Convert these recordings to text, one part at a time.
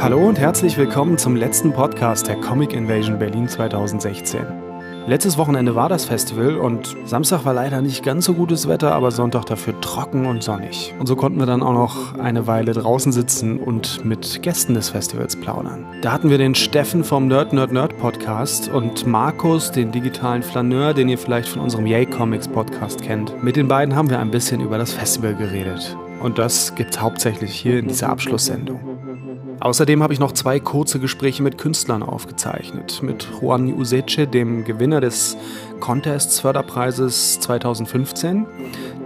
Hallo und herzlich willkommen zum letzten Podcast der Comic Invasion Berlin 2016. Letztes Wochenende war das Festival und Samstag war leider nicht ganz so gutes Wetter, aber Sonntag dafür trocken und sonnig. Und so konnten wir dann auch noch eine Weile draußen sitzen und mit Gästen des Festivals plaudern. Da hatten wir den Steffen vom Nerd Nerd Nerd Podcast und Markus, den digitalen Flaneur, den ihr vielleicht von unserem Yay Comics Podcast kennt. Mit den beiden haben wir ein bisschen über das Festival geredet. Und das gibt's hauptsächlich hier in dieser Abschlusssendung. Außerdem habe ich noch zwei kurze Gespräche mit Künstlern aufgezeichnet. Mit Juan Useche, dem Gewinner des Contests Förderpreises 2015,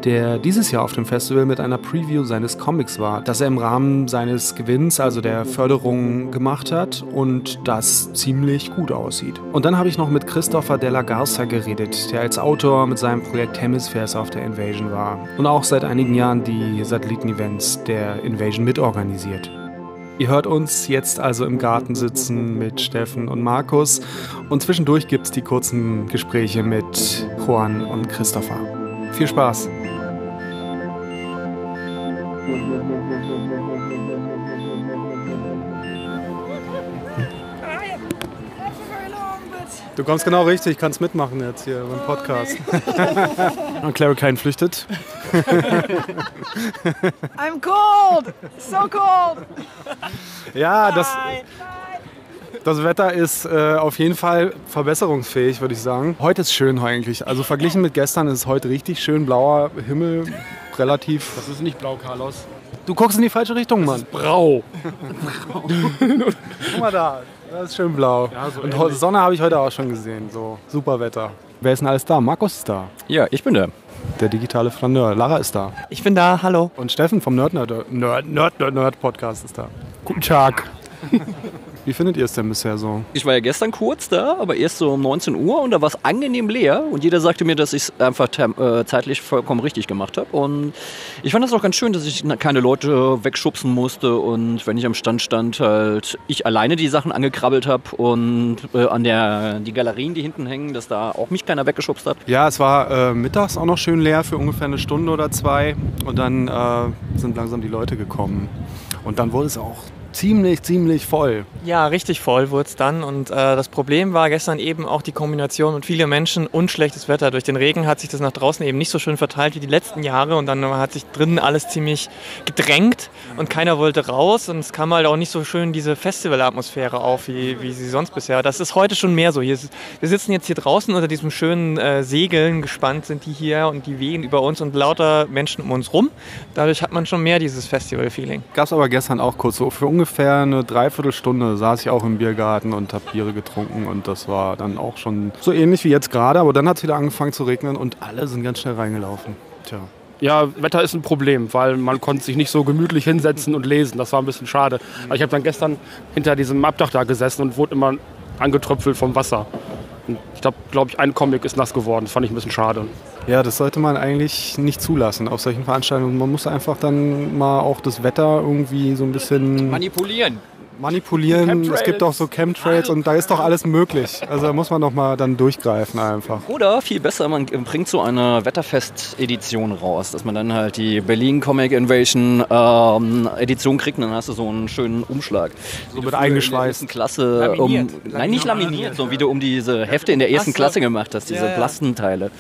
der dieses Jahr auf dem Festival mit einer Preview seines Comics war, das er im Rahmen seines Gewinns, also der Förderung, gemacht hat und das ziemlich gut aussieht. Und dann habe ich noch mit Christopher Della Garza geredet, der als Autor mit seinem Projekt Hemispheres auf der Invasion war und auch seit einigen Jahren die Satellitenevents der Invasion mitorganisiert. Ihr hört uns jetzt also im Garten sitzen mit Steffen und Markus und zwischendurch gibt es die kurzen Gespräche mit Juan und Christopher. Viel Spaß! Du kommst genau richtig, kannst mitmachen jetzt hier beim Podcast. und Clary Klein flüchtet. I'm cold! So cold! Ja, das, das Wetter ist äh, auf jeden Fall verbesserungsfähig, würde ich sagen. Heute ist schön eigentlich. Also verglichen mit gestern ist es heute richtig schön blauer Himmel, relativ. Das ist nicht blau, Carlos. Du guckst in die falsche Richtung, Mann. Brau. Guck mal da, das ist schön blau. Ja, so Und ähnlich. Sonne habe ich heute auch schon gesehen. So super Wetter. Wer ist denn alles da? Markus ist da. Ja, ich bin da. Der digitale Flaneur. Lara ist da. Ich bin da, hallo. Und Steffen vom Nerd Nerd Nerd Nerd Nerd, Nerd Podcast ist da. Guten Tag. Wie findet ihr es denn bisher so? Ich war ja gestern kurz da, aber erst so um 19 Uhr und da war es angenehm leer und jeder sagte mir, dass ich es einfach äh, zeitlich vollkommen richtig gemacht habe. Und ich fand das auch ganz schön, dass ich keine Leute wegschubsen musste und wenn ich am Stand stand, halt ich alleine die Sachen angekrabbelt habe und äh, an der die Galerien, die hinten hängen, dass da auch mich keiner weggeschubst hat. Ja, es war äh, mittags auch noch schön leer für ungefähr eine Stunde oder zwei. Und dann äh, sind langsam die Leute gekommen. Und dann wurde es auch ziemlich, ziemlich voll. Ja, richtig voll wurde es dann. Und äh, das Problem war gestern eben auch die Kombination und viele Menschen und schlechtes Wetter. Durch den Regen hat sich das nach draußen eben nicht so schön verteilt wie die letzten Jahre. Und dann hat sich drinnen alles ziemlich gedrängt und keiner wollte raus. Und es kam halt auch nicht so schön diese Festivalatmosphäre auf, wie, wie sie sonst bisher. Das ist heute schon mehr so. Hier ist, wir sitzen jetzt hier draußen unter diesem schönen äh, Segeln. Gespannt sind die hier und die wehen über uns und lauter Menschen um uns rum. Dadurch hat man schon mehr dieses Festival-Feeling. Gab es aber gestern auch kurz so. Für ungefähr eine Dreiviertelstunde saß ich auch im Biergarten und habe Biere getrunken. Und das war dann auch schon so ähnlich wie jetzt gerade. Aber dann hat es wieder angefangen zu regnen und alle sind ganz schnell reingelaufen. Tja. Ja, Wetter ist ein Problem, weil man konnte sich nicht so gemütlich hinsetzen und lesen. Das war ein bisschen schade. Ich habe dann gestern hinter diesem Abdach da gesessen und wurde immer angetröpfelt vom Wasser. Und ich glaube, glaub ich, ein Comic ist nass geworden. Das fand ich ein bisschen schade. Ja, das sollte man eigentlich nicht zulassen auf solchen Veranstaltungen. Man muss einfach dann mal auch das Wetter irgendwie so ein bisschen Manipulieren. manipulieren. Es gibt auch so Chemtrails und da ist doch alles möglich. Also da muss man doch mal dann durchgreifen einfach. Oder viel besser, man bringt so eine Wetterfest-Edition raus, dass man dann halt die Berlin Comic Invasion ähm, Edition kriegt und dann hast du so einen schönen Umschlag. So mit eingeschweißt. In der ersten Klasse, um, nein, nicht laminiert, so wie du um diese Hefte in der ersten. Klasse gemacht hast, diese. Plastenteile.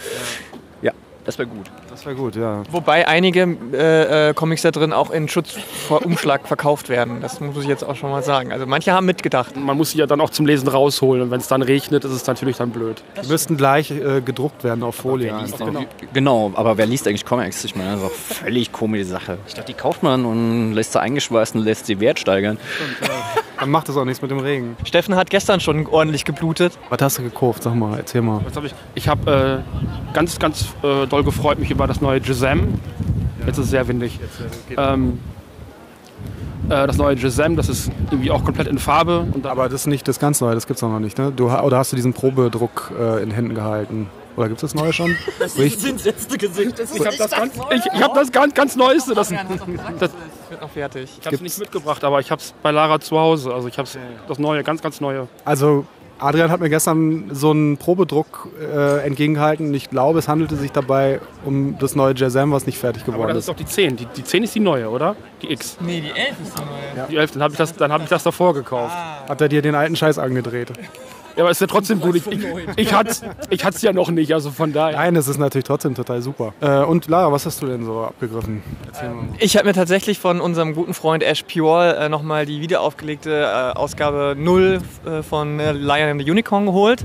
Ja, das wäre gut. Das wäre gut, ja. Wobei einige äh, äh, Comics da drin auch in Schutzumschlag verkauft werden. Das muss ich jetzt auch schon mal sagen. Also manche haben mitgedacht. Man muss sie ja dann auch zum Lesen rausholen. Und wenn es dann regnet, ist es natürlich dann blöd. Die müssten gleich äh, gedruckt werden auf Folie. einfach. Genau. aber wer liest eigentlich Comics? Ich meine, das ist doch völlig komische Sache. Ich dachte, die kauft man und lässt sie eingeschweißt und lässt sie Wert steigern. Dann macht das auch nichts mit dem Regen. Steffen hat gestern schon ordentlich geblutet. Was hast du gekauft? Sag mal, erzähl mal. Was hab ich ich habe äh, ganz, ganz äh, doll gefreut mich über das neue Gisem. Jetzt ist es sehr windig. Ähm, äh, das neue Gisem, das ist irgendwie auch komplett in Farbe. Aber das ist nicht das ganz Neue, das gibt's auch noch nicht, ne? Du, oder hast du diesen Probedruck äh, in Händen gehalten? Oder gibt es das Neue schon? Richtig? ich habe das, ganz, ich, ich hab das ganz, ganz Neueste. Das, das, Wird noch fertig. Ich habe es nicht mitgebracht, aber ich habe es bei Lara zu Hause. Also ich habe das neue, ganz, ganz neue. Also Adrian hat mir gestern so einen Probedruck äh, entgegengehalten. Ich glaube, es handelte sich dabei um das neue Jazam, was nicht fertig geworden Aber das ist. ist doch die 10. Die, die 10 ist die neue, oder? Die X. Nee, die 11 ist die neue. Die 11. Dann habe ich, das- dann hab ich das davor gekauft. Hat er dir den alten Scheiß angedreht? Ja, aber ist ja trotzdem gut. Ich, ich, ich hatte es ich hat's ja noch nicht, also von daher. Nein, es ist natürlich trotzdem total super. Äh, und Lara, was hast du denn so abgegriffen? Erzähl mal. Ich habe mir tatsächlich von unserem guten Freund Ash Pure äh, nochmal die wiederaufgelegte äh, Ausgabe 0 äh, von äh, Lion and the Unicorn geholt.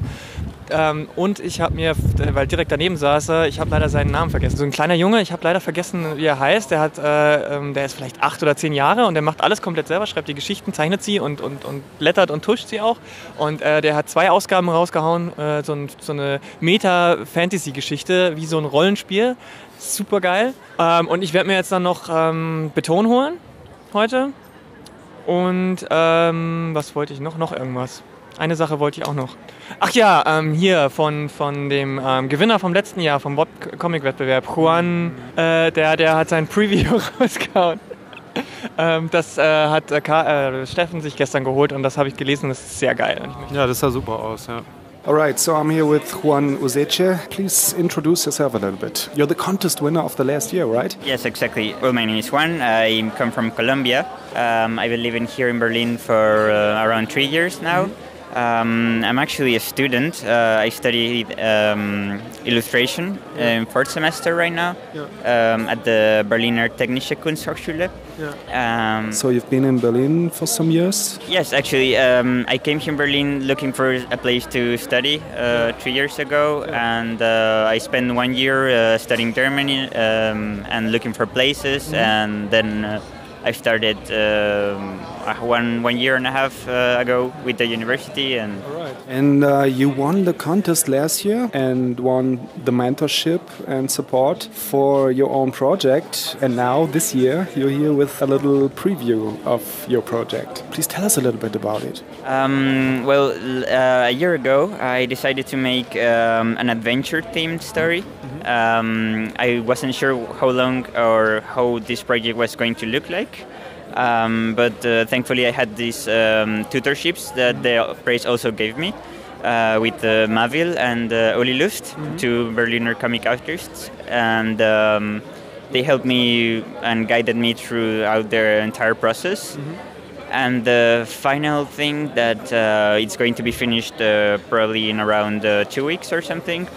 Ähm, und ich habe mir, weil direkt daneben saß er, ich habe leider seinen Namen vergessen. So ein kleiner Junge, ich habe leider vergessen, wie er heißt. Der, hat, äh, ähm, der ist vielleicht acht oder zehn Jahre und der macht alles komplett selber, schreibt die Geschichten, zeichnet sie und, und, und blättert und tuscht sie auch. Und äh, der hat zwei Ausgaben rausgehauen, äh, so, ein, so eine Meta-Fantasy-Geschichte, wie so ein Rollenspiel. Super geil. Ähm, und ich werde mir jetzt dann noch ähm, Beton holen heute. Und ähm, was wollte ich noch? Noch irgendwas. Eine Sache wollte ich auch noch. Ach ja, ähm, hier von, von dem ähm, Gewinner vom letzten Jahr, vom Bob-Comic-Wettbewerb, Juan, äh, der, der hat sein Preview rausgehauen. ähm, das äh, hat äh, äh, Steffen sich gestern geholt und das habe ich gelesen. Das ist sehr geil. Ja, das sah super aus, ja. Alright, so I'm here with Juan Uzeche. Please introduce yourself a little bit. You're the contest winner of the last year, right? Yes, exactly. Well, my name is Juan. I come from Colombia. Um, I've been living here in Berlin for uh, around three years now. Um, I'm actually a student. Uh, I study um, illustration in fourth semester right now um, at the Berliner Technische Kunsthochschule. Um, So you've been in Berlin for some years? Yes, actually, um, I came here in Berlin looking for a place to study uh, three years ago, and uh, I spent one year uh, studying Germany um, and looking for places, and then uh, I started um, uh, one one year and a half uh, ago with the university, and And uh, you won the contest last year and won the mentorship and support for your own project. And now this year you're here with a little preview of your project. Please tell us a little bit about it. Um, well, uh, a year ago, I decided to make um, an adventure-themed story. Um, I wasn't sure how long or how this project was going to look like. Um, but uh, thankfully, I had these um, tutorships that the Praise also gave me uh, with uh, Mavil and uh, Oli Lust, two Berliner comic artists. And um, they helped me and guided me throughout their entire process. And the final thing that uh, it's going to be finished uh, probably in around uh, two weeks or something.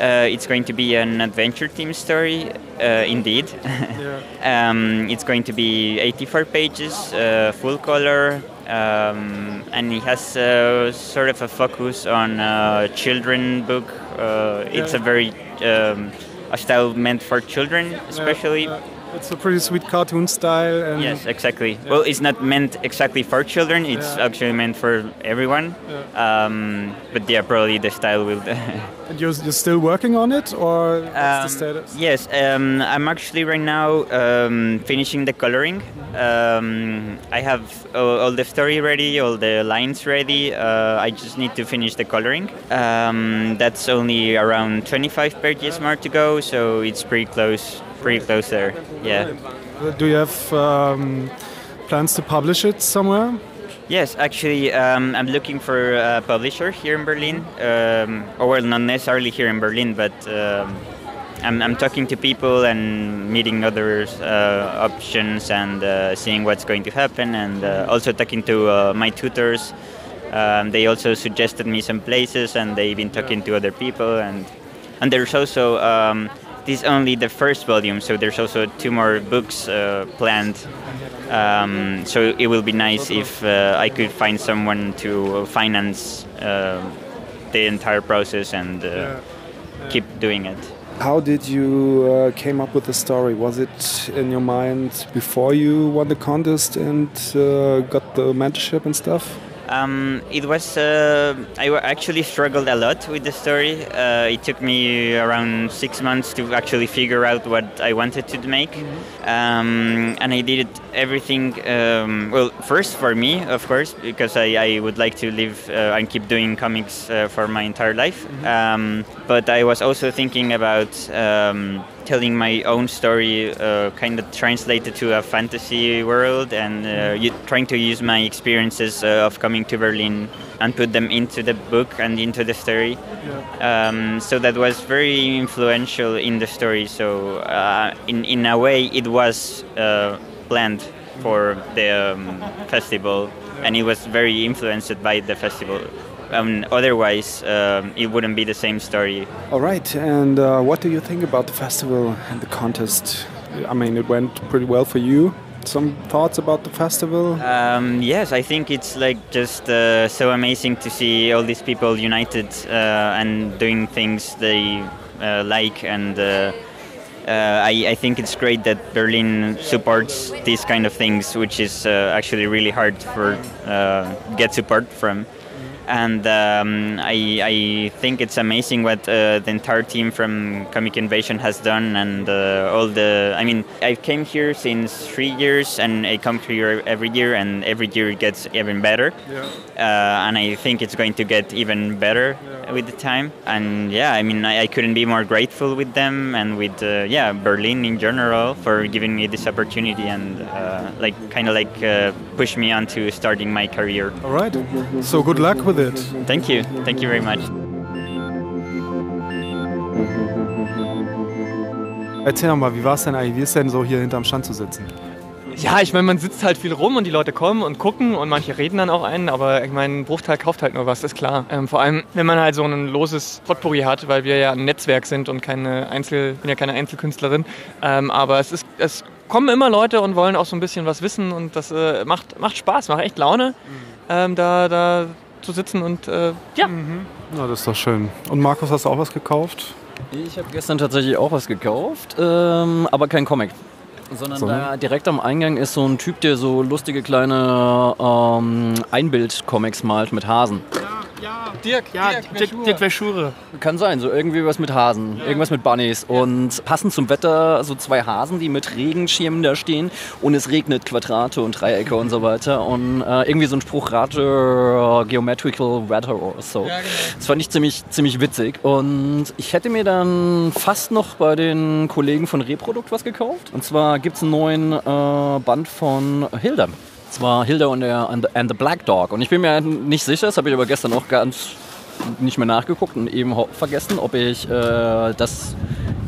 Uh, it's going to be an adventure team story, uh, indeed. um, it's going to be 84 pages, uh, full color, um, and it has uh, sort of a focus on uh, children book. Uh, it's a very um, a style meant for children, especially. It's a pretty sweet cartoon style. And Yes, exactly. Well, it's not meant exactly for children. It's actually meant for everyone. Um, but yeah, probably the style will. And you're, you're still working on it, or what's the Um, status? Yes, um, I'm actually right now um, finishing the coloring. Um, I have all, all the story ready, all the lines ready. Uh, I just need to finish the coloring. Um, that's only around 25 pages more to go, so it's pretty close. Pretty close there. Yeah. Do you have um, plans to publish it somewhere? Yes, actually, um, I'm looking for a publisher here in Berlin. Um, or well, not necessarily here in Berlin, but um, I'm, I'm talking to people and meeting other uh, options and uh, seeing what's going to happen, and uh, also talking to uh, my tutors. Um, they also suggested me some places, and they've been talking to other people, and and there's also um, this is only the first volume, so there's also two more books uh, planned. Um, so it will be nice if uh, I could find someone to finance uh, the entire process and uh, keep doing it. How did you uh, came up with the story? Was it in your mind before you won the contest and uh, got the mentorship and stuff? Um, it was. Uh, I actually struggled a lot with the story. Uh, it took me around six months to actually figure out what I wanted to make, um, and I did everything. Um, well, first for me, of course, because I, I would like to live uh, and keep doing comics uh, for my entire life. Um, but I was also thinking about. Telling my own story, uh, kind of translated to a fantasy world, and uh, you, trying to use my experiences uh, of coming to Berlin and put them into the book and into the story. Um, so that was very influential in the story. So uh, in in a way, it was uh, planned for the um, festival, and it was very influenced by the festival. Um, otherwise, um, it wouldn't be the same story. All right, and uh, what do you think about the festival and the contest? I mean, it went pretty well for you. Some thoughts about the festival? Um, yes, I think it's like just uh, so amazing to see all these people united uh, and doing things they uh, like, and uh, uh, I, I think it's great that Berlin supports these kind of things, which is uh, actually really hard for get support from and um, I, I, think it's amazing what uh, the entire team from Comic Invasion has done, and uh, all the. I mean, I came here since three years, and I come here every year, and every year it gets even better. Yeah. Uh, and I think it's going to get even better yeah. with the time. And yeah, I mean, I, I, couldn't be more grateful with them and with uh, yeah Berlin in general for giving me this opportunity and uh, like kind of like uh, push me on to starting my career. All right. So good luck with with it. Thank you. Thank you very much. Erzähl doch mal, wie war es denn eigentlich? Wie ist denn so hier hinterm Stand zu sitzen? Ja, ich meine, man sitzt halt viel rum und die Leute kommen und gucken und manche reden dann auch einen, aber ich meine, ein Bruchteil kauft halt nur was, ist klar. Ähm, vor allem, wenn man halt so ein loses Potpourri hat, weil wir ja ein Netzwerk sind und keine Einzel, bin ja keine Einzelkünstlerin. Ähm, aber es ist, es kommen immer Leute und wollen auch so ein bisschen was wissen und das äh, macht, macht Spaß, macht echt Laune, mhm. ähm, da, da zu sitzen und äh, ja. Mhm. Na, das ist doch schön. Und Markus, hast du auch was gekauft? Ich habe gestern tatsächlich auch was gekauft, ähm, aber kein Comic. Sondern so. da direkt am Eingang ist so ein Typ, der so lustige kleine ähm, Einbild-Comics malt mit Hasen. Ja. Ja, Dirk, ja, Dirk, Dirk, Dirk Verschure. Kann sein, so irgendwie was mit Hasen, ja. irgendwas mit Bunnies. Und passend zum Wetter so zwei Hasen, die mit Regenschirmen da stehen und es regnet Quadrate und Dreiecke und so weiter. Und äh, irgendwie so ein Spruch, rate Geometrical Weather oder so. Ja, genau. Das fand ich ziemlich, ziemlich witzig. Und ich hätte mir dann fast noch bei den Kollegen von Reprodukt was gekauft. Und zwar gibt es einen neuen äh, Band von Hilda. Zwar Hilda und der and the, and the Black Dog. Und ich bin mir nicht sicher, das habe ich aber gestern auch ganz nicht mehr nachgeguckt und eben vergessen, ob ich äh, das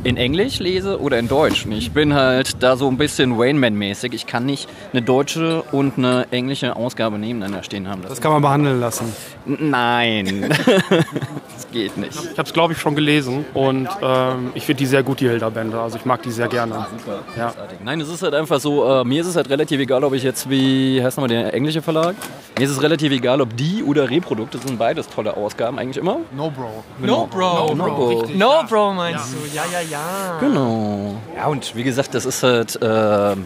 in Englisch lese oder in Deutsch. Und ich bin halt da so ein bisschen Rainman-mäßig. Ich kann nicht eine deutsche und eine englische Ausgabe nebeneinander stehen haben. Das, das kann man behandeln lassen. Nein, das geht nicht. Ich habe es, glaube ich, schon gelesen und ähm, ich finde die sehr gut, die Hilda-Bände. Also ich mag die sehr gerne. Super, ja. Nein, es ist halt einfach so, äh, mir ist es halt relativ egal, ob ich jetzt wie, heißt nochmal der englische Verlag? Mir ist es relativ egal, ob die oder Reprodukte, das sind beides tolle Ausgaben eigentlich immer. No Bro. Genau. No Bro. No Bro. No Bro, no Bro meinst ja. du, ja, ja, ja. Ja. Genau. Ja, und wie gesagt, das ist halt. Äh, ja.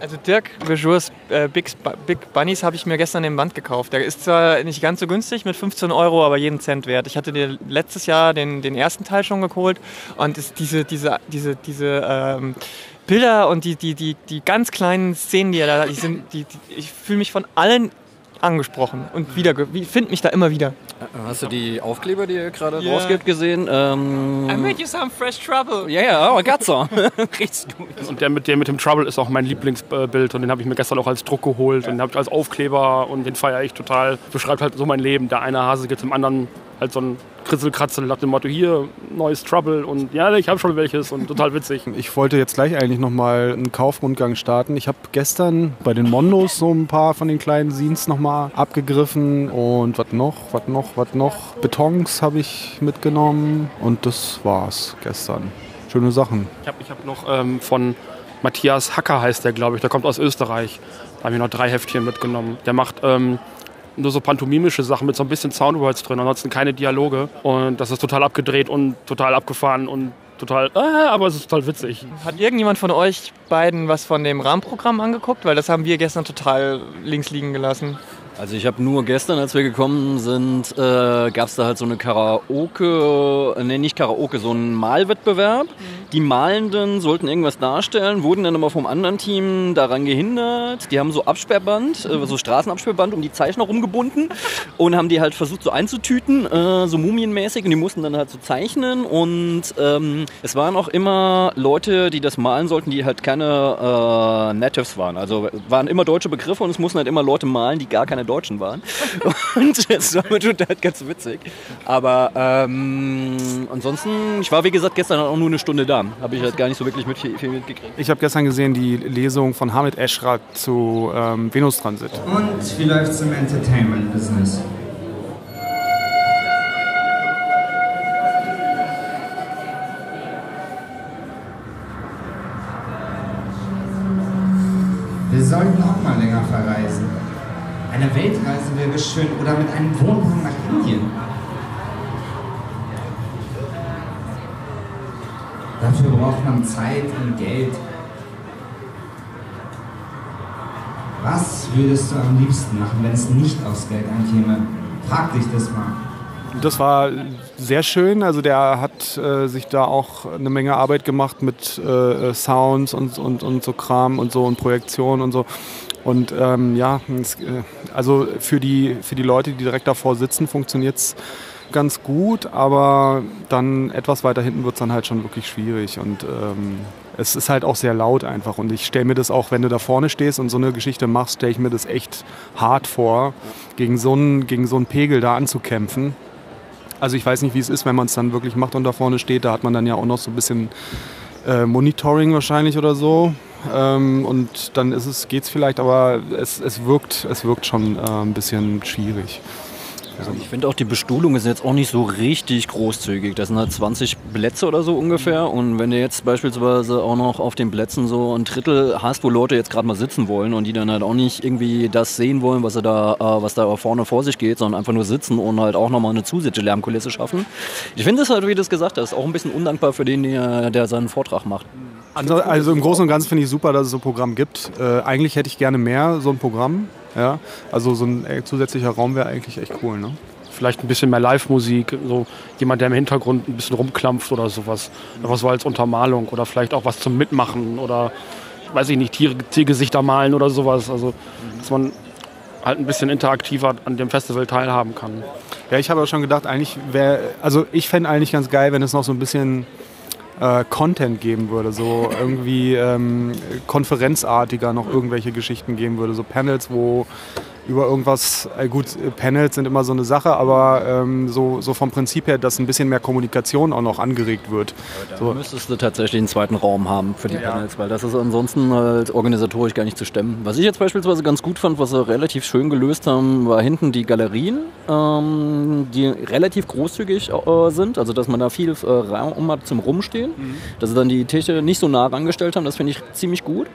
Also Dirk Vejours äh, Big, Big Bunnies habe ich mir gestern im Band gekauft. Der ist zwar nicht ganz so günstig mit 15 Euro, aber jeden Cent wert. Ich hatte dir letztes Jahr den, den ersten Teil schon geholt und ist diese, diese, diese, diese ähm, Bilder und die, die, die, die ganz kleinen Szenen, die er da, die sind, die, die ich fühle mich von allen angesprochen und wieder finde mich da immer wieder. Hast du die Aufkleber, die ihr gerade yeah. rausgibt, gesehen? Ähm I made you some fresh trouble. Ja, ja, oh, I got some. Richtig gut. Und der mit, der mit dem Trouble ist auch mein Lieblingsbild und den habe ich mir gestern auch als Druck geholt ja. und den habe ich als Aufkleber und den feiere ich total. Beschreibt halt so mein Leben. Der eine Hase geht zum anderen halt so ein Kritzelkratzel nach dem Motto, hier, neues Trouble und ja, ich habe schon welches und total witzig. Ich wollte jetzt gleich eigentlich nochmal einen Kaufrundgang starten. Ich habe gestern bei den Mondos so ein paar von den kleinen Scenes nochmal abgegriffen und was noch, was noch, was noch. Betons habe ich mitgenommen und das war's gestern. Schöne Sachen. Ich habe ich hab noch ähm, von Matthias Hacker heißt der, glaube ich, der kommt aus Österreich. Da habe ich noch drei Heftchen mitgenommen. Der macht ähm, nur so pantomimische Sachen mit so ein bisschen Soundwords drin, ansonsten keine Dialoge. Und das ist total abgedreht und total abgefahren und total, äh, aber es ist total witzig. Hat irgendjemand von euch beiden was von dem Rahmenprogramm angeguckt? Weil das haben wir gestern total links liegen gelassen. Also ich habe nur gestern, als wir gekommen sind, äh, gab es da halt so eine Karaoke, äh, nee, nicht Karaoke, so einen Malwettbewerb. Mhm. Die Malenden sollten irgendwas darstellen, wurden dann aber vom anderen Team daran gehindert. Die haben so Absperrband, äh, so Straßenabsperrband um die Zeichner rumgebunden und haben die halt versucht so einzutüten, äh, so mumienmäßig und die mussten dann halt so zeichnen und ähm, es waren auch immer Leute, die das malen sollten, die halt keine äh, Natives waren. Also waren immer deutsche Begriffe und es mussten halt immer Leute malen, die gar keine Deutschen waren. Und das war total ganz witzig. Aber ähm, ansonsten, ich war wie gesagt gestern auch nur eine Stunde da. Habe ich halt gar nicht so wirklich mit, viel, mitgekriegt. Ich habe gestern gesehen die Lesung von Hamid Eschrat zu ähm, Venus Transit. Und wie läuft es im Entertainment-Business? Eine Weltreise wäre schön oder mit einem Wohnwagen nach Indien. Dafür braucht man Zeit und Geld. Was würdest du am liebsten machen, wenn es nicht aufs Geld ankäme? Frag dich das mal. Das war sehr schön. Also der hat äh, sich da auch eine Menge Arbeit gemacht mit äh, Sounds und, und, und so Kram und so und Projektion und so. Und ähm, ja, äh, also für die, für die Leute, die direkt davor sitzen, funktioniert es ganz gut, aber dann etwas weiter hinten wird es dann halt schon wirklich schwierig. Und ähm, es ist halt auch sehr laut einfach. Und ich stelle mir das auch, wenn du da vorne stehst und so eine Geschichte machst, stelle ich mir das echt hart vor, gegen so einen, gegen so einen Pegel da anzukämpfen. Also ich weiß nicht, wie es ist, wenn man es dann wirklich macht und da vorne steht. Da hat man dann ja auch noch so ein bisschen äh, Monitoring wahrscheinlich oder so. Ähm, und dann ist es, geht's vielleicht, aber es, es, wirkt, es wirkt schon äh, ein bisschen schwierig. Also ich finde auch die Bestuhlung ist jetzt auch nicht so richtig großzügig. Das sind halt 20 Plätze oder so ungefähr. Und wenn du jetzt beispielsweise auch noch auf den Plätzen so ein Drittel hast, wo Leute jetzt gerade mal sitzen wollen und die dann halt auch nicht irgendwie das sehen wollen, was, da, äh, was da vorne vor sich geht, sondern einfach nur sitzen und halt auch nochmal eine zusätzliche Lärmkulisse schaffen. Ich finde es halt, wie du es gesagt hast, auch ein bisschen undankbar für den, der, der seinen Vortrag macht. Also, also im Großen und Ganzen finde ich super, dass es so ein Programm gibt. Äh, eigentlich hätte ich gerne mehr so ein Programm. Ja? Also so ein äh, zusätzlicher Raum wäre eigentlich echt cool. Ne? Vielleicht ein bisschen mehr Live-Musik, so jemand, der im Hintergrund ein bisschen rumklampft oder sowas. Was so als Untermalung oder vielleicht auch was zum Mitmachen oder, weiß ich nicht, Tier, Tiergesichter malen oder sowas. Also, dass man halt ein bisschen interaktiver an dem Festival teilhaben kann. Ja, ich habe auch schon gedacht, eigentlich wäre, also ich fände eigentlich ganz geil, wenn es noch so ein bisschen äh, Content geben würde, so irgendwie ähm, konferenzartiger noch irgendwelche Geschichten geben würde, so Panels, wo über irgendwas, äh, gut, Panels sind immer so eine Sache, aber ähm, so, so vom Prinzip her, dass ein bisschen mehr Kommunikation auch noch angeregt wird. Ja, so. müsstest du tatsächlich einen zweiten Raum haben für die ja. Panels, weil das ist ansonsten halt organisatorisch gar nicht zu stemmen. Was ich jetzt beispielsweise ganz gut fand, was sie relativ schön gelöst haben, war hinten die Galerien, ähm, die relativ großzügig äh, sind, also dass man da viel äh, Raum hat zum Rumstehen, mhm. dass sie dann die Tische nicht so nah rangestellt haben, das finde ich ziemlich gut.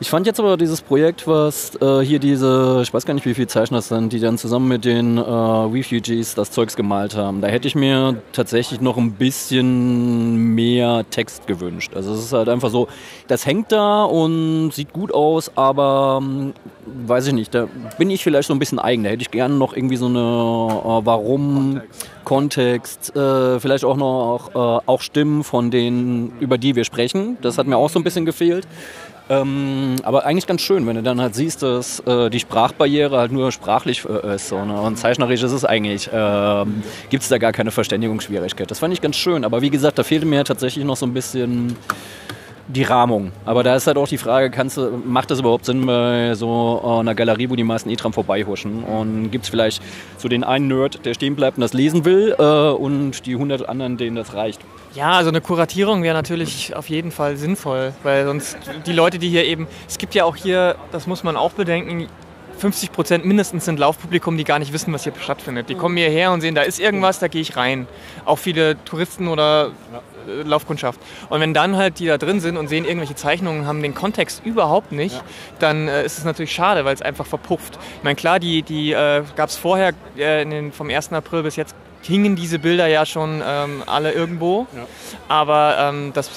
Ich fand jetzt aber dieses Projekt, was äh, hier diese, ich weiß gar nicht, wie viele Zeichner es sind, die dann zusammen mit den äh, Refugees das Zeugs gemalt haben. Da hätte ich mir tatsächlich noch ein bisschen mehr Text gewünscht. Also es ist halt einfach so, das hängt da und sieht gut aus, aber ähm, weiß ich nicht, da bin ich vielleicht so ein bisschen eigen. Da hätte ich gerne noch irgendwie so eine äh, Warum, Kontext, Kontext äh, vielleicht auch noch äh, auch Stimmen von denen, über die wir sprechen. Das hat mir auch so ein bisschen gefehlt. Ähm, aber eigentlich ganz schön, wenn du dann halt siehst, dass äh, die Sprachbarriere halt nur sprachlich äh, ist. So, ne? Und zeichnerisch ist es eigentlich, äh, gibt es da gar keine Verständigungsschwierigkeit. Das fand ich ganz schön. Aber wie gesagt, da fehlte mir tatsächlich noch so ein bisschen die Rahmung. Aber da ist halt auch die Frage, kannst macht das überhaupt Sinn bei so einer Galerie, wo die meisten E-Tram vorbeihuschen? Und gibt es vielleicht so den einen Nerd, der stehen bleibt und das lesen will äh, und die hundert anderen, denen das reicht? Ja, also eine Kuratierung wäre natürlich auf jeden Fall sinnvoll, weil sonst die Leute, die hier eben, es gibt ja auch hier, das muss man auch bedenken, 50 Prozent mindestens sind Laufpublikum, die gar nicht wissen, was hier stattfindet. Die kommen hierher und sehen, da ist irgendwas, da gehe ich rein. Auch viele Touristen oder Laufkundschaft. Und wenn dann halt die da drin sind und sehen irgendwelche Zeichnungen, haben den Kontext überhaupt nicht, ja. dann äh, ist es natürlich schade, weil es einfach verpufft. Ich meine, klar, die, die äh, gab es vorher äh, den, vom 1. April bis jetzt hingen diese Bilder ja schon ähm, alle irgendwo, ja. aber ähm, das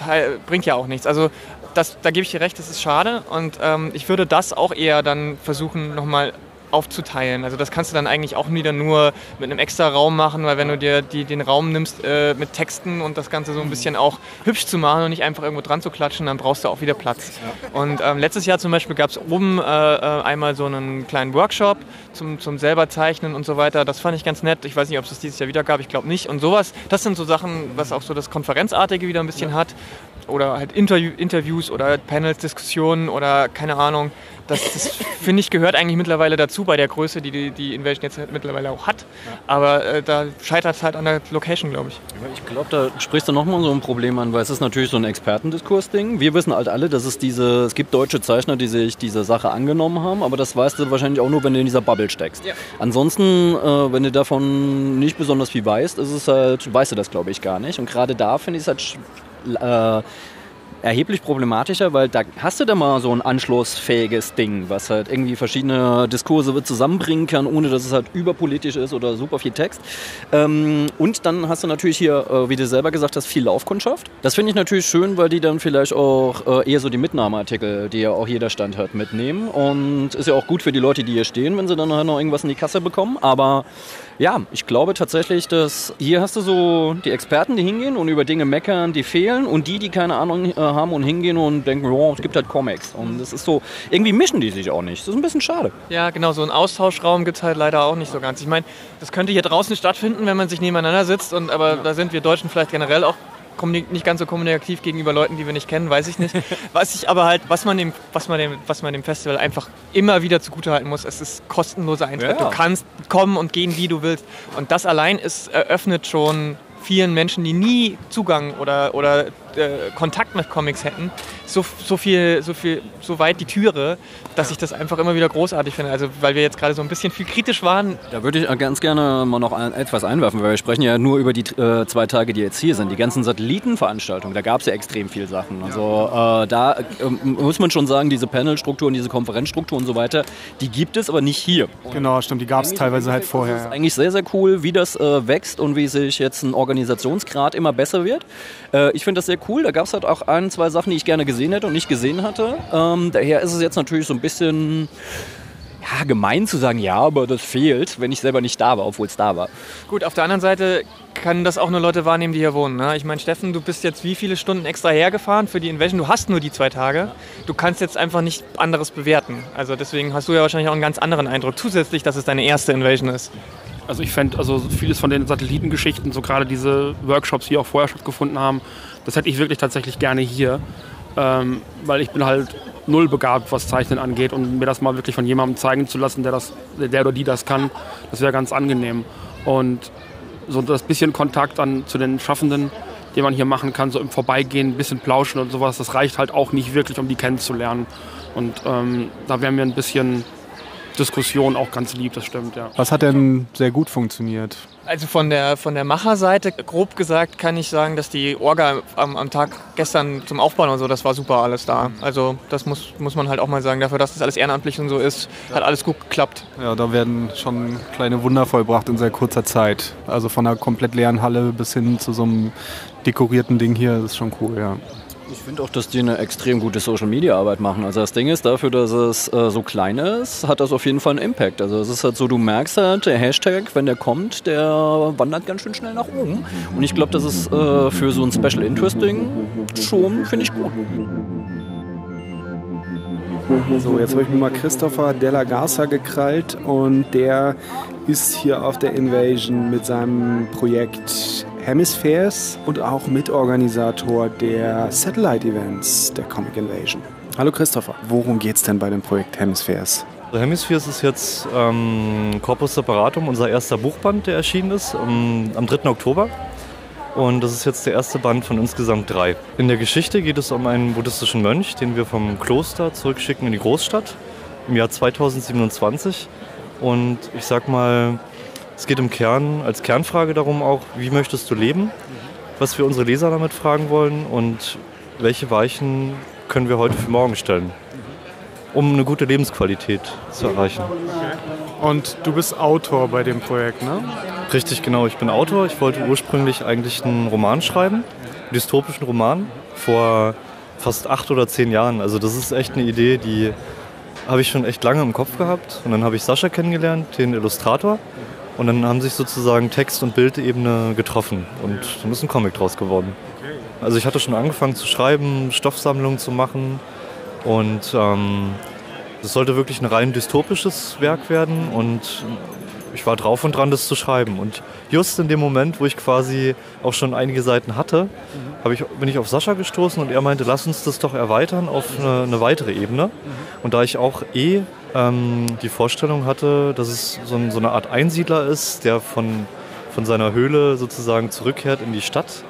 bringt ja auch nichts. Also das, da gebe ich dir recht, das ist schade und ähm, ich würde das auch eher dann versuchen nochmal aufzuteilen. Also das kannst du dann eigentlich auch wieder nur mit einem extra Raum machen, weil wenn du dir die, den Raum nimmst äh, mit Texten und das Ganze so ein bisschen auch hübsch zu machen und nicht einfach irgendwo dran zu klatschen, dann brauchst du auch wieder Platz. Und ähm, letztes Jahr zum Beispiel gab es oben äh, äh, einmal so einen kleinen Workshop zum, zum selber zeichnen und so weiter. Das fand ich ganz nett. Ich weiß nicht, ob es das dieses Jahr wieder gab, ich glaube nicht. Und sowas, das sind so Sachen, was auch so das Konferenzartige wieder ein bisschen hat oder halt Interview, Interviews oder Panels, Diskussionen oder keine Ahnung. Das, das finde ich gehört eigentlich mittlerweile dazu bei der Größe, die die, die Invasion jetzt halt mittlerweile auch hat. Aber äh, da scheitert es halt an der Location, glaube ich. Ich glaube, da sprichst du nochmal so ein Problem an, weil es ist natürlich so ein Expertendiskurs-Ding. Wir wissen halt alle, dass es diese, es gibt deutsche Zeichner, die sich diese Sache angenommen haben, aber das weißt du wahrscheinlich auch nur, wenn du in dieser Bubble steckst. Ja. Ansonsten, äh, wenn du davon nicht besonders viel weißt, ist es halt, weißt du das, glaube ich, gar nicht. Und gerade da finde ich es halt äh, erheblich problematischer, weil da hast du da mal so ein anschlussfähiges Ding, was halt irgendwie verschiedene Diskurse zusammenbringen kann, ohne dass es halt überpolitisch ist oder super viel Text. Ähm, und dann hast du natürlich hier, äh, wie du selber gesagt hast, viel Laufkundschaft. Das finde ich natürlich schön, weil die dann vielleicht auch äh, eher so die Mitnahmeartikel, die ja auch jeder Stand hat, mitnehmen. Und ist ja auch gut für die Leute, die hier stehen, wenn sie dann halt noch irgendwas in die Kasse bekommen. Aber ja, ich glaube tatsächlich, dass hier hast du so die Experten, die hingehen und über Dinge meckern, die fehlen und die, die keine Ahnung äh, haben und hingehen und denken, oh, es gibt halt Comics. Und das ist so, irgendwie mischen die sich auch nicht. Das ist ein bisschen schade. Ja, genau, so einen Austauschraum gibt es halt leider auch nicht so ganz. Ich meine, das könnte hier draußen stattfinden, wenn man sich nebeneinander sitzt, und, aber da sind wir Deutschen vielleicht generell auch nicht ganz so kommunikativ gegenüber Leuten, die wir nicht kennen, weiß ich nicht. was ich aber halt, was man dem, was man dem, was man dem Festival einfach immer wieder zugutehalten muss, es ist kostenloser Eintritt. Ja. Du kannst kommen und gehen, wie du willst. Und das allein ist, eröffnet schon vielen Menschen, die nie Zugang oder, oder äh, Kontakt mit Comics hätten, so, so viel, so viel, so weit die Türe, dass ich das einfach immer wieder großartig finde. Also weil wir jetzt gerade so ein bisschen viel kritisch waren, Da würde ich ganz gerne mal noch ein, etwas einwerfen, weil wir sprechen ja nur über die äh, zwei Tage, die jetzt hier sind. Die ganzen Satellitenveranstaltungen, da gab es ja extrem viel Sachen. Also äh, da äh, muss man schon sagen, diese Panelstruktur und diese Konferenzstruktur und so weiter, die gibt es aber nicht hier. Genau, stimmt, die gab es teilweise halt Das ist vorher. eigentlich sehr, sehr cool, wie das äh, wächst und wie sich jetzt ein Organisationsgrad immer besser wird. Äh, ich finde das sehr cool. Da gab es halt auch ein, zwei Sachen, die ich gerne gesehen hätte und nicht gesehen hatte. Ähm, daher ist es jetzt natürlich so ein bisschen ja, gemein zu sagen, ja, aber das fehlt, wenn ich selber nicht da war, obwohl es da war. Gut, auf der anderen Seite können das auch nur Leute wahrnehmen, die hier wohnen. Ne? Ich meine, Steffen, du bist jetzt wie viele Stunden extra hergefahren für die Invasion? Du hast nur die zwei Tage. Du kannst jetzt einfach nicht anderes bewerten. Also deswegen hast du ja wahrscheinlich auch einen ganz anderen Eindruck. Zusätzlich, dass es deine erste Invasion ist. Also ich fände, also vieles von den Satellitengeschichten, so gerade diese Workshops, die auch vorher stattgefunden haben, das hätte ich wirklich tatsächlich gerne hier. Ähm, weil ich bin halt null begabt, was Zeichnen angeht und mir das mal wirklich von jemandem zeigen zu lassen, der, das, der oder die das kann, das wäre ganz angenehm. Und so das bisschen Kontakt an, zu den Schaffenden, den man hier machen kann, so im Vorbeigehen, ein bisschen plauschen und sowas, das reicht halt auch nicht wirklich, um die kennenzulernen. Und ähm, da wäre mir ein bisschen Diskussion auch ganz lieb, das stimmt, ja. Was hat denn sehr gut funktioniert? Also von der, von der Macherseite, grob gesagt, kann ich sagen, dass die Orga am, am Tag gestern zum Aufbauen und so, das war super alles da. Also das muss, muss man halt auch mal sagen. Dafür, dass das alles ehrenamtlich und so ist, hat alles gut geklappt. Ja, da werden schon kleine Wunder vollbracht in sehr kurzer Zeit. Also von einer komplett leeren Halle bis hin zu so einem dekorierten Ding hier, das ist schon cool, ja. Ich finde auch, dass die eine extrem gute Social-Media-Arbeit machen. Also das Ding ist, dafür, dass es äh, so klein ist, hat das auf jeden Fall einen Impact. Also es ist halt so, du merkst halt, der Hashtag, wenn der kommt, der wandert ganz schön schnell nach oben. Und ich glaube, das ist äh, für so ein Special Interesting schon, finde ich gut. So, jetzt habe ich mir mal Christopher Della Garza gekrallt und der ist hier auf der Invasion mit seinem Projekt Hemispheres und auch Mitorganisator der Satellite Events der Comic Invasion. Hallo Christopher, worum geht's denn bei dem Projekt Hemispheres? Also Hemispheres ist jetzt ähm, Corpus Separatum, unser erster Buchband, der erschienen ist, ähm, am 3. Oktober. Und das ist jetzt der erste Band von insgesamt drei. In der Geschichte geht es um einen buddhistischen Mönch, den wir vom Kloster zurückschicken in die Großstadt im Jahr 2027. Und ich sag mal, es geht im Kern als Kernfrage darum auch, wie möchtest du leben, was wir unsere Leser damit fragen wollen und welche Weichen können wir heute für morgen stellen, um eine gute Lebensqualität zu erreichen. Und du bist Autor bei dem Projekt, ne? Richtig, genau. Ich bin Autor. Ich wollte ursprünglich eigentlich einen Roman schreiben, einen dystopischen Roman, vor fast acht oder zehn Jahren. Also das ist echt eine Idee, die habe ich schon echt lange im Kopf gehabt. Und dann habe ich Sascha kennengelernt, den Illustrator. Und dann haben sich sozusagen Text- und Bildebene getroffen. Und dann ist ein Comic draus geworden. Also ich hatte schon angefangen zu schreiben, Stoffsammlungen zu machen. Und ähm, es sollte wirklich ein rein dystopisches Werk werden. Und ich war drauf und dran, das zu schreiben. Und just in dem Moment, wo ich quasi auch schon einige Seiten hatte, ich, bin ich auf Sascha gestoßen und er meinte, lass uns das doch erweitern auf eine, eine weitere Ebene. Und da ich auch eh ähm, die Vorstellung hatte, dass es so, ein, so, eine Art Einsiedler ist, der von, von seiner Höhle sozusagen zurückkehrt in die Stadt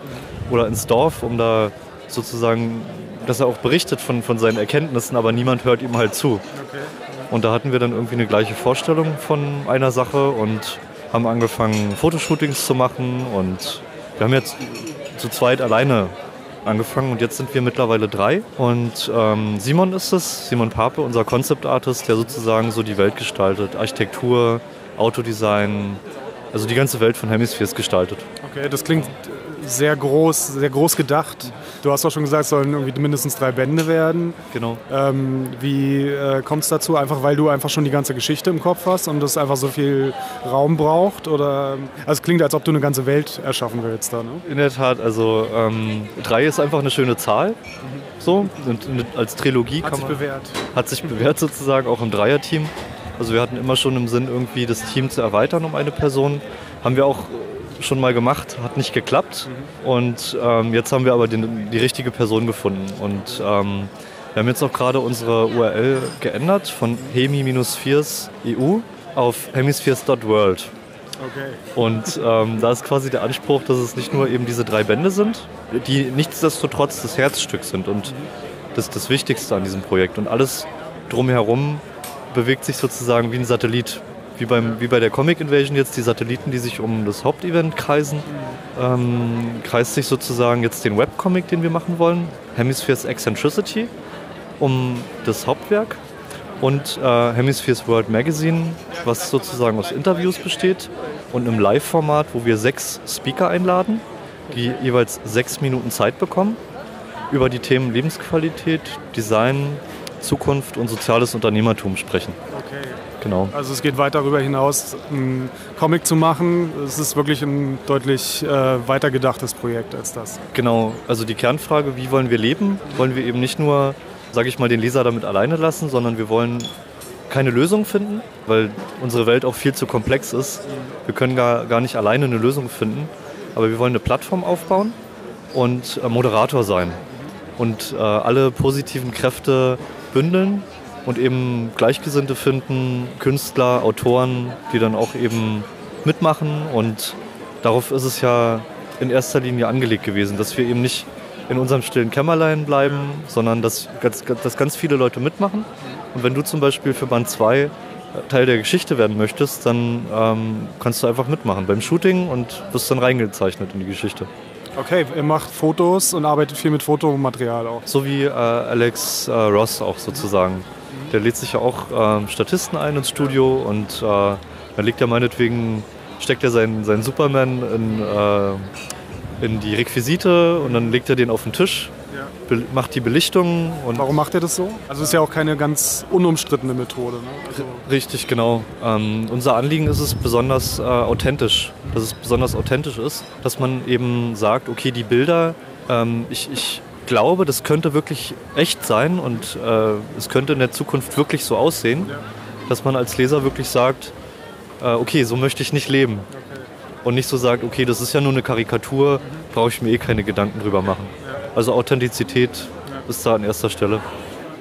oder ins Dorf, um da sozusagen, dass er auch berichtet von, von seinen Erkenntnissen, aber niemand hört ihm halt zu. Und da hatten wir dann irgendwie eine gleiche Vorstellung von einer Sache und haben angefangen, Fotoshootings zu machen. Und wir haben jetzt zu zweit alleine angefangen und jetzt sind wir mittlerweile drei. Und ähm, Simon ist es, Simon Pape, unser Concept Artist, der sozusagen so die Welt gestaltet. Architektur, Autodesign, also die ganze Welt von Hemispheres gestaltet. Okay, das klingt sehr groß, sehr groß gedacht. Du hast auch schon gesagt, es sollen irgendwie mindestens drei Bände werden. Genau. Ähm, wie äh, kommt es dazu? Einfach weil du einfach schon die ganze Geschichte im Kopf hast und das einfach so viel Raum braucht? Oder also es klingt, als ob du eine ganze Welt erschaffen willst da, ne? In der Tat, also ähm, drei ist einfach eine schöne Zahl. So, und als Trilogie hat kann sich man, bewährt. hat sich bewährt sozusagen auch im Dreierteam. Also wir hatten immer schon im Sinn, irgendwie das Team zu erweitern um eine Person. Haben wir auch schon mal gemacht, hat nicht geklappt. Und ähm, jetzt haben wir aber den, die richtige Person gefunden. Und ähm, wir haben jetzt auch gerade unsere URL geändert von hemi-spheres.eu auf hemispheres.world. Okay. Und ähm, da ist quasi der Anspruch, dass es nicht nur eben diese drei Bände sind, die nichtsdestotrotz das Herzstück sind und das, das Wichtigste an diesem Projekt. Und alles drumherum bewegt sich sozusagen wie ein Satellit. Wie, beim, wie bei der Comic Invasion jetzt die Satelliten, die sich um das Hauptevent kreisen, ähm, kreist sich sozusagen jetzt den Webcomic, den wir machen wollen, Hemispheres Eccentricity, um das Hauptwerk und äh, Hemispheres World Magazine, was sozusagen aus Interviews besteht und einem Live-Format, wo wir sechs Speaker einladen, die jeweils sechs Minuten Zeit bekommen, über die Themen Lebensqualität, Design, Zukunft und soziales Unternehmertum sprechen. Okay. Genau. Also es geht weit darüber hinaus, einen Comic zu machen. Es ist wirklich ein deutlich äh, weiter gedachtes Projekt als das. Genau, also die Kernfrage, wie wollen wir leben, wollen wir eben nicht nur, sage ich mal, den Leser damit alleine lassen, sondern wir wollen keine Lösung finden, weil unsere Welt auch viel zu komplex ist. Wir können gar, gar nicht alleine eine Lösung finden, aber wir wollen eine Plattform aufbauen und äh, Moderator sein und äh, alle positiven Kräfte bündeln und eben Gleichgesinnte finden, Künstler, Autoren, die dann auch eben mitmachen. Und darauf ist es ja in erster Linie angelegt gewesen, dass wir eben nicht in unserem stillen Kämmerlein bleiben, sondern dass, ganz- dass ganz viele Leute mitmachen. Und wenn du zum Beispiel für Band 2 Teil der Geschichte werden möchtest, dann ähm, kannst du einfach mitmachen beim Shooting und wirst dann reingezeichnet in die Geschichte. Okay, ihr macht Fotos und arbeitet viel mit Fotomaterial auch. So wie äh, Alex äh, Ross auch sozusagen. Der lädt sich ja auch ähm, Statisten ein ins Studio und äh, dann legt er meinetwegen, steckt er seinen, seinen Superman in, äh, in die Requisite und dann legt er den auf den Tisch, macht die Belichtung und Warum macht ihr das so? Also ist ja auch keine ganz unumstrittene Methode. Ne? Also, Richtig, genau. Ähm, unser Anliegen ist es besonders äh, authentisch, dass es besonders authentisch ist, dass man eben sagt, okay, die Bilder, ähm, ich, ich glaube, das könnte wirklich echt sein und äh, es könnte in der Zukunft wirklich so aussehen, dass man als Leser wirklich sagt, äh, okay, so möchte ich nicht leben. Und nicht so sagt, okay, das ist ja nur eine Karikatur, brauche ich mir eh keine Gedanken drüber machen. Also Authentizität ist da an erster Stelle.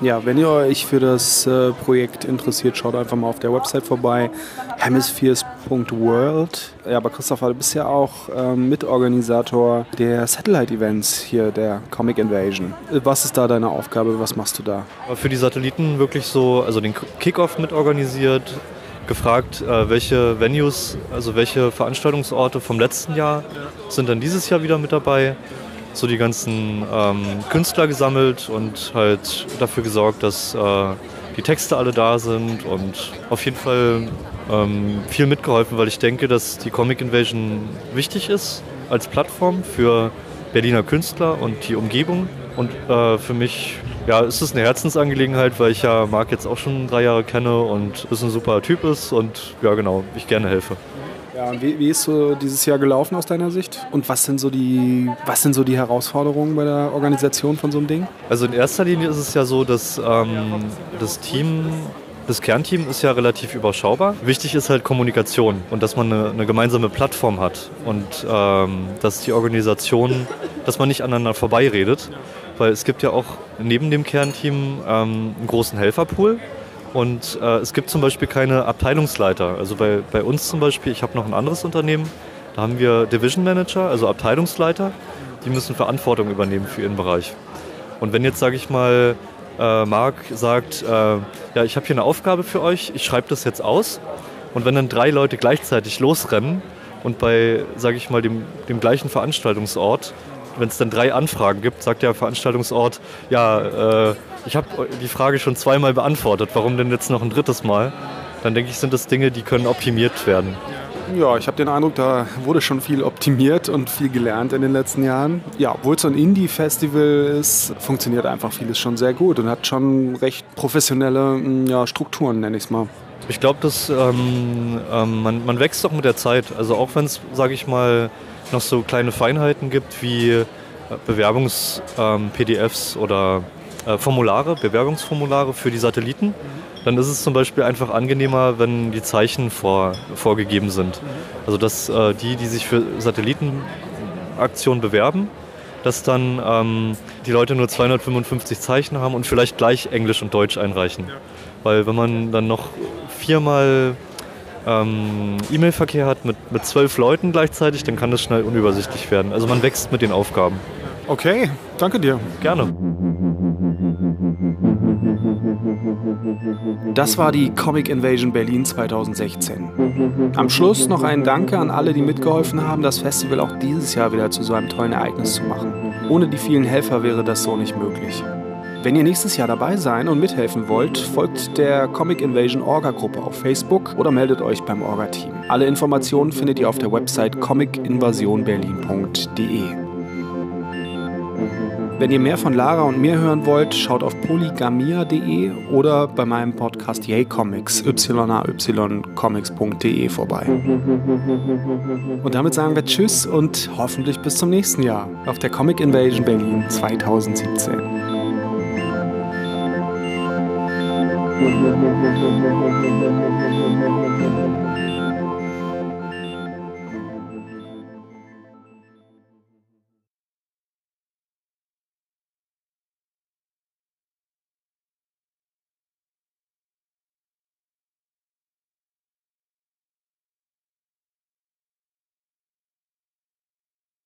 Ja, wenn ihr euch für das äh, Projekt interessiert, schaut einfach mal auf der Website vorbei, hemispheres.world. Ja, aber Christopher, du bist ja auch ähm, Mitorganisator der Satellite-Events hier, der Comic Invasion. Äh, Was ist da deine Aufgabe? Was machst du da? Für die Satelliten wirklich so, also den Kickoff mitorganisiert, gefragt, äh, welche Venues, also welche Veranstaltungsorte vom letzten Jahr sind dann dieses Jahr wieder mit dabei. So die ganzen ähm, Künstler gesammelt und halt dafür gesorgt, dass äh, die Texte alle da sind und auf jeden Fall ähm, viel mitgeholfen, weil ich denke, dass die Comic Invasion wichtig ist als Plattform für Berliner Künstler und die Umgebung. Und äh, für mich ja, ist es eine Herzensangelegenheit, weil ich ja Marc jetzt auch schon drei Jahre kenne und ist ein super Typ ist und ja genau, ich gerne helfe. Ja, und wie, wie ist so dieses Jahr gelaufen aus deiner Sicht? Und was sind so die, was sind so die Herausforderungen bei der Organisation von so einem Ding? Also in erster Linie ist es ja so, dass ähm, das Team das Kernteam ist ja relativ überschaubar. Wichtig ist halt Kommunikation und dass man eine, eine gemeinsame Plattform hat und ähm, dass die Organisation, dass man nicht aneinander vorbeiredet, weil es gibt ja auch neben dem Kernteam ähm, einen großen Helferpool und äh, es gibt zum Beispiel keine Abteilungsleiter. Also bei, bei uns zum Beispiel, ich habe noch ein anderes Unternehmen, da haben wir Division Manager, also Abteilungsleiter, die müssen Verantwortung übernehmen für ihren Bereich. Und wenn jetzt, sage ich mal, äh, Marc sagt, äh, ja, ich habe hier eine Aufgabe für euch, ich schreibe das jetzt aus. Und wenn dann drei Leute gleichzeitig losrennen und bei, sage ich mal, dem, dem gleichen Veranstaltungsort, wenn es dann drei Anfragen gibt, sagt der Veranstaltungsort, ja, äh, ich habe die Frage schon zweimal beantwortet, warum denn jetzt noch ein drittes Mal? Dann denke ich, sind das Dinge, die können optimiert werden. Ja, ich habe den Eindruck, da wurde schon viel optimiert und viel gelernt in den letzten Jahren. Ja, obwohl es so ein Indie-Festival ist, funktioniert einfach vieles schon sehr gut und hat schon recht professionelle ja, Strukturen, nenne ich es mal. Ich glaube, dass ähm, ähm, man, man wächst doch mit der Zeit. Also auch wenn es, sage ich mal, noch so kleine Feinheiten gibt wie äh, Bewerbungs-PDFs ähm, oder Formulare, Bewerbungsformulare für die Satelliten dann ist es zum Beispiel einfach angenehmer, wenn die Zeichen vor, vorgegeben sind. Also dass äh, die, die sich für Satellitenaktionen bewerben, dass dann ähm, die Leute nur 255 Zeichen haben und vielleicht gleich Englisch und Deutsch einreichen. Weil wenn man dann noch viermal ähm, E-Mail-Verkehr hat mit, mit zwölf Leuten gleichzeitig, dann kann das schnell unübersichtlich werden. Also man wächst mit den Aufgaben. Okay, danke dir. Gerne. Das war die Comic Invasion Berlin 2016. Am Schluss noch ein Danke an alle, die mitgeholfen haben, das Festival auch dieses Jahr wieder zu so einem tollen Ereignis zu machen. Ohne die vielen Helfer wäre das so nicht möglich. Wenn ihr nächstes Jahr dabei sein und mithelfen wollt, folgt der Comic Invasion Orga-Gruppe auf Facebook oder meldet euch beim Orga-Team. Alle Informationen findet ihr auf der Website comicinvasionberlin.de. Wenn ihr mehr von Lara und mir hören wollt, schaut auf polygamia.de oder bei meinem Podcast Yay Comics, yaycomics.de vorbei. Und damit sagen wir Tschüss und hoffentlich bis zum nächsten Jahr auf der Comic Invasion Berlin 2017. Musik